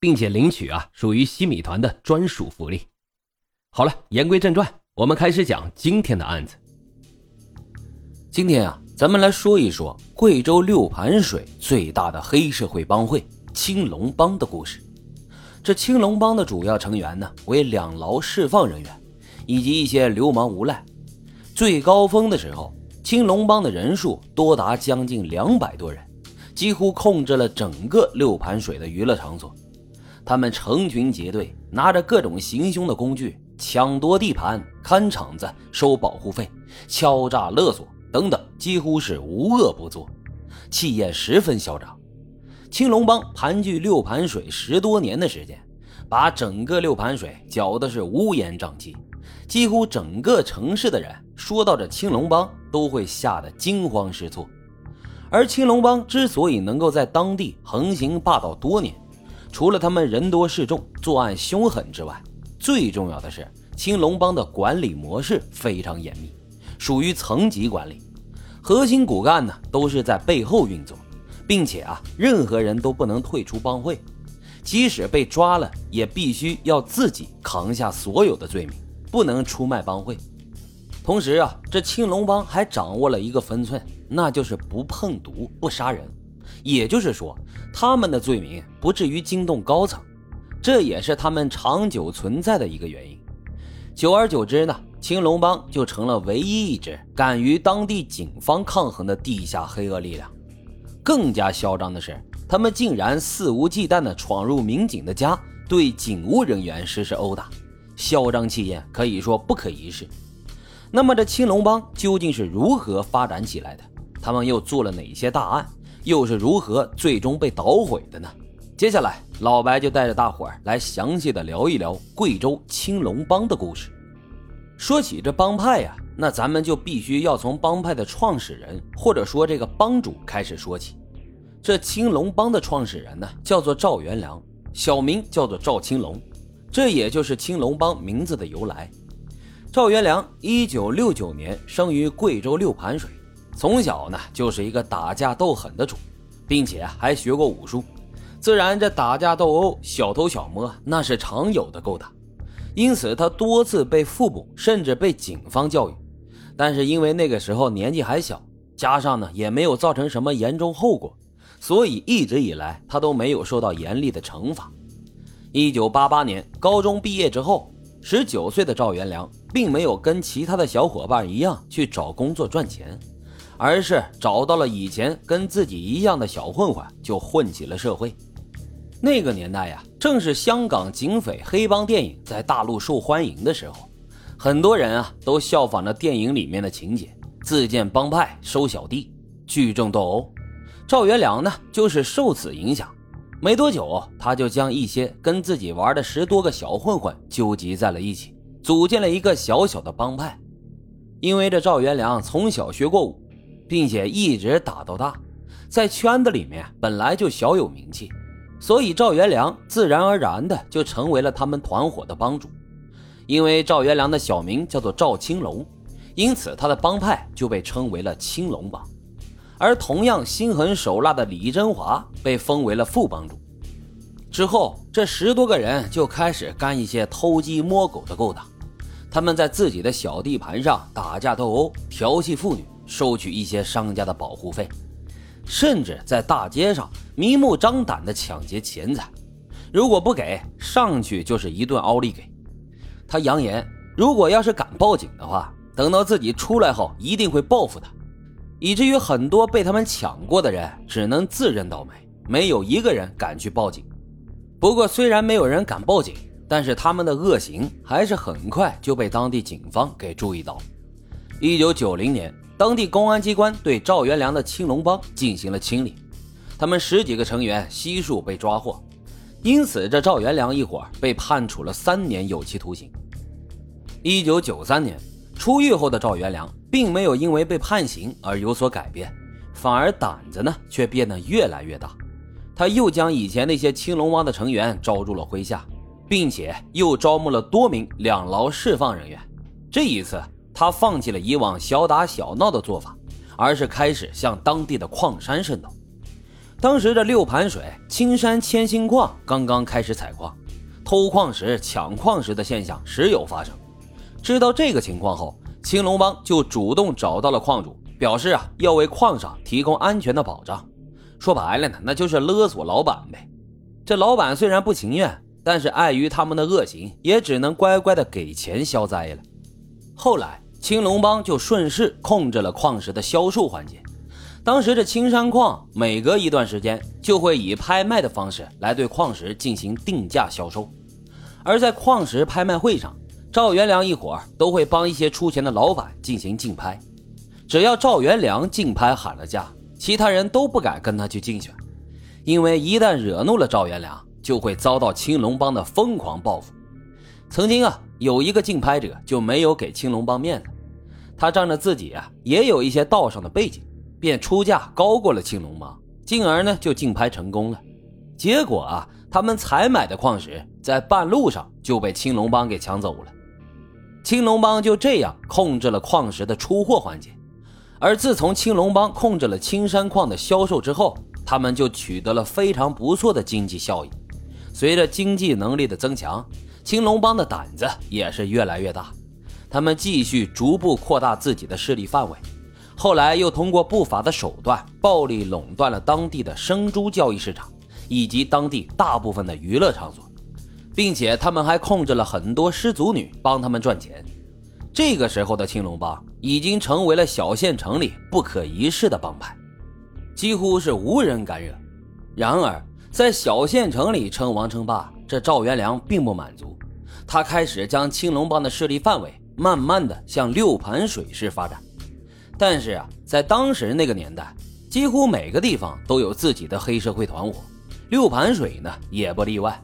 并且领取啊，属于西米团的专属福利。好了，言归正传，我们开始讲今天的案子。今天啊，咱们来说一说贵州六盘水最大的黑社会帮会青龙帮的故事。这青龙帮的主要成员呢，为两劳释放人员以及一些流氓无赖。最高峰的时候，青龙帮的人数多达将近两百多人，几乎控制了整个六盘水的娱乐场所。他们成群结队，拿着各种行凶的工具，抢夺地盘、看场子、收保护费、敲诈勒索等等，几乎是无恶不作，气焰十分嚣张。青龙帮盘踞六盘水十多年的时间，把整个六盘水搅得是乌烟瘴气，几乎整个城市的人说到这青龙帮都会吓得惊慌失措。而青龙帮之所以能够在当地横行霸道多年，除了他们人多势众、作案凶狠之外，最重要的是青龙帮的管理模式非常严密，属于层级管理，核心骨干呢都是在背后运作，并且啊，任何人都不能退出帮会，即使被抓了，也必须要自己扛下所有的罪名，不能出卖帮会。同时啊，这青龙帮还掌握了一个分寸，那就是不碰毒、不杀人。也就是说，他们的罪名不至于惊动高层，这也是他们长久存在的一个原因。久而久之呢，青龙帮就成了唯一一支敢于当地警方抗衡的地下黑恶力量。更加嚣张的是，他们竟然肆无忌惮地闯入民警的家，对警务人员实施殴打，嚣张气焰可以说不可一世。那么，这青龙帮究竟是如何发展起来的？他们又做了哪些大案？又是如何最终被捣毁的呢？接下来，老白就带着大伙儿来详细的聊一聊贵州青龙帮的故事。说起这帮派呀，那咱们就必须要从帮派的创始人，或者说这个帮主开始说起。这青龙帮的创始人呢，叫做赵元良，小名叫做赵青龙，这也就是青龙帮名字的由来。赵元良，一九六九年生于贵州六盘水。从小呢就是一个打架斗狠的主，并且还学过武术，自然这打架斗殴、小偷小摸那是常有的勾当。因此他多次被父母甚至被警方教育，但是因为那个时候年纪还小，加上呢也没有造成什么严重后果，所以一直以来他都没有受到严厉的惩罚。一九八八年高中毕业之后，十九岁的赵元良并没有跟其他的小伙伴一样去找工作赚钱。而是找到了以前跟自己一样的小混混，就混起了社会。那个年代呀，正是香港警匪黑帮电影在大陆受欢迎的时候，很多人啊都效仿着电影里面的情节，自建帮派收小弟，聚众斗殴。赵元良呢，就是受此影响，没多久他就将一些跟自己玩的十多个小混混纠集在了一起，组建了一个小小的帮派。因为这赵元良从小学过武。并且一直打到大，在圈子里面本来就小有名气，所以赵元良自然而然的就成为了他们团伙的帮主。因为赵元良的小名叫做赵青龙，因此他的帮派就被称为了青龙帮。而同样心狠手辣的李振华被封为了副帮主。之后，这十多个人就开始干一些偷鸡摸狗的勾当，他们在自己的小地盘上打架斗殴，调戏妇女。收取一些商家的保护费，甚至在大街上明目张胆地抢劫钱财，如果不给，上去就是一顿奥利给。他扬言，如果要是敢报警的话，等到自己出来后一定会报复他。以至于很多被他们抢过的人只能自认倒霉，没有一个人敢去报警。不过，虽然没有人敢报警，但是他们的恶行还是很快就被当地警方给注意到。一九九零年。当地公安机关对赵元良的青龙帮进行了清理，他们十几个成员悉数被抓获。因此这赵元良一伙被判处了三年有期徒刑。一九九三年出狱后的赵元良，并没有因为被判刑而有所改变，反而胆子呢却变得越来越大。他又将以前那些青龙帮的成员招入了麾下，并且又招募了多名两劳释放人员。这一次，他放弃了以往小打小闹的做法，而是开始向当地的矿山渗透。当时这六盘水青山千星矿刚刚开始采矿，偷矿石、抢矿石的现象时有发生。知道这个情况后，青龙帮就主动找到了矿主，表示啊要为矿上提供安全的保障。说白了呢，那就是勒索老板呗。这老板虽然不情愿，但是碍于他们的恶行，也只能乖乖的给钱消灾了。后来，青龙帮就顺势控制了矿石的销售环节。当时这青山矿每隔一段时间就会以拍卖的方式来对矿石进行定价销售，而在矿石拍卖会上，赵元良一伙都会帮一些出钱的老板进行竞拍。只要赵元良竞拍喊了价。其他人都不敢跟他去竞选，因为一旦惹怒了赵元良，就会遭到青龙帮的疯狂报复。曾经啊，有一个竞拍者就没有给青龙帮面子，他仗着自己啊也有一些道上的背景，便出价高过了青龙帮，进而呢就竞拍成功了。结果啊，他们采买的矿石在半路上就被青龙帮给抢走了，青龙帮就这样控制了矿石的出货环节。而自从青龙帮控制了青山矿的销售之后，他们就取得了非常不错的经济效益。随着经济能力的增强，青龙帮的胆子也是越来越大。他们继续逐步扩大自己的势力范围，后来又通过不法的手段，暴力垄断了当地的生猪交易市场以及当地大部分的娱乐场所，并且他们还控制了很多失足女，帮他们赚钱。这个时候的青龙帮已经成为了小县城里不可一世的帮派，几乎是无人敢惹。然而，在小县城里称王称霸，这赵元良并不满足，他开始将青龙帮的势力范围慢慢的向六盘水市发展。但是啊，在当时那个年代，几乎每个地方都有自己的黑社会团伙，六盘水呢也不例外。